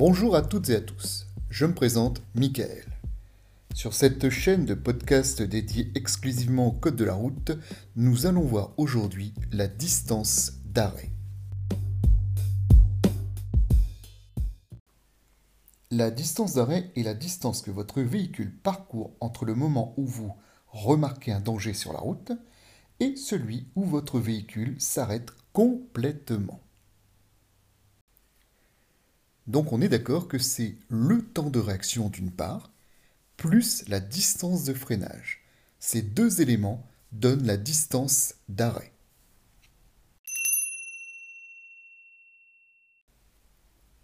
Bonjour à toutes et à tous, je me présente Michael. Sur cette chaîne de podcast dédiée exclusivement au code de la route, nous allons voir aujourd'hui la distance d'arrêt. La distance d'arrêt est la distance que votre véhicule parcourt entre le moment où vous remarquez un danger sur la route et celui où votre véhicule s'arrête complètement. Donc on est d'accord que c'est le temps de réaction d'une part, plus la distance de freinage. Ces deux éléments donnent la distance d'arrêt.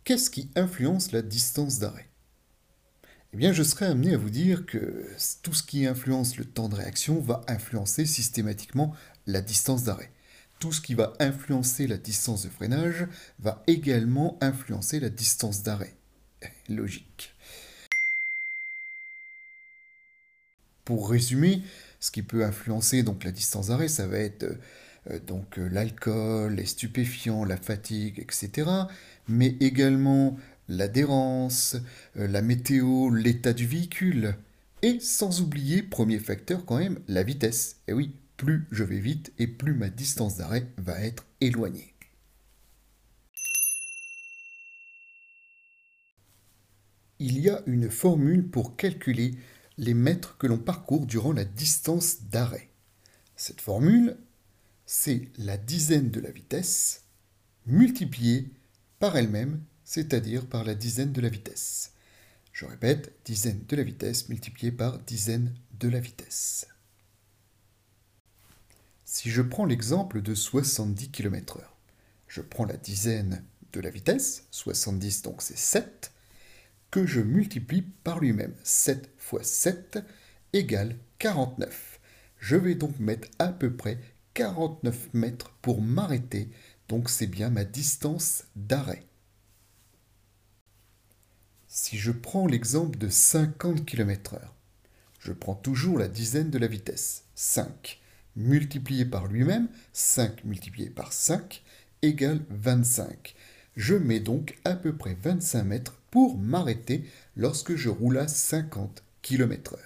Qu'est-ce qui influence la distance d'arrêt? Eh bien, je serais amené à vous dire que tout ce qui influence le temps de réaction va influencer systématiquement la distance d'arrêt. Tout ce qui va influencer la distance de freinage va également influencer la distance d'arrêt. Logique. Pour résumer, ce qui peut influencer donc la distance d'arrêt, ça va être euh, donc euh, l'alcool, les stupéfiants, la fatigue, etc. Mais également l'adhérence, euh, la météo, l'état du véhicule. Et sans oublier, premier facteur quand même, la vitesse. Et oui, plus je vais vite et plus ma distance d'arrêt va être éloignée. Il y a une formule pour calculer les mètres que l'on parcourt durant la distance d'arrêt. Cette formule, c'est la dizaine de la vitesse multipliée par elle-même, c'est-à-dire par la dizaine de la vitesse. Je répète, dizaine de la vitesse multipliée par dizaine de la vitesse. Si je prends l'exemple de 70 km/h, je prends la dizaine de la vitesse, 70 donc c'est 7, que je multiplie par lui-même. 7 fois 7 égale 49. Je vais donc mettre à peu près 49 mètres pour m'arrêter, donc c'est bien ma distance d'arrêt. Si je prends l'exemple de 50 km/h, je prends toujours la dizaine de la vitesse, 5, multiplié par lui-même, 5 multiplié par 5, égale 25. Je mets donc à peu près 25 mètres pour m'arrêter lorsque je roule à 50 km/h.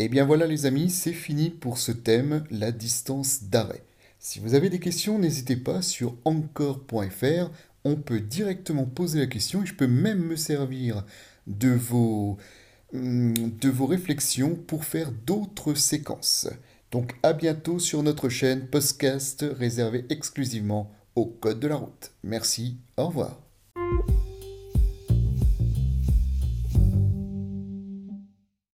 Et bien voilà les amis, c'est fini pour ce thème, la distance d'arrêt. Si vous avez des questions, n'hésitez pas sur encore.fr, on peut directement poser la question et je peux même me servir de vos, de vos réflexions pour faire d'autres séquences. Donc à bientôt sur notre chaîne podcast réservée exclusivement au code de la route. Merci, au revoir.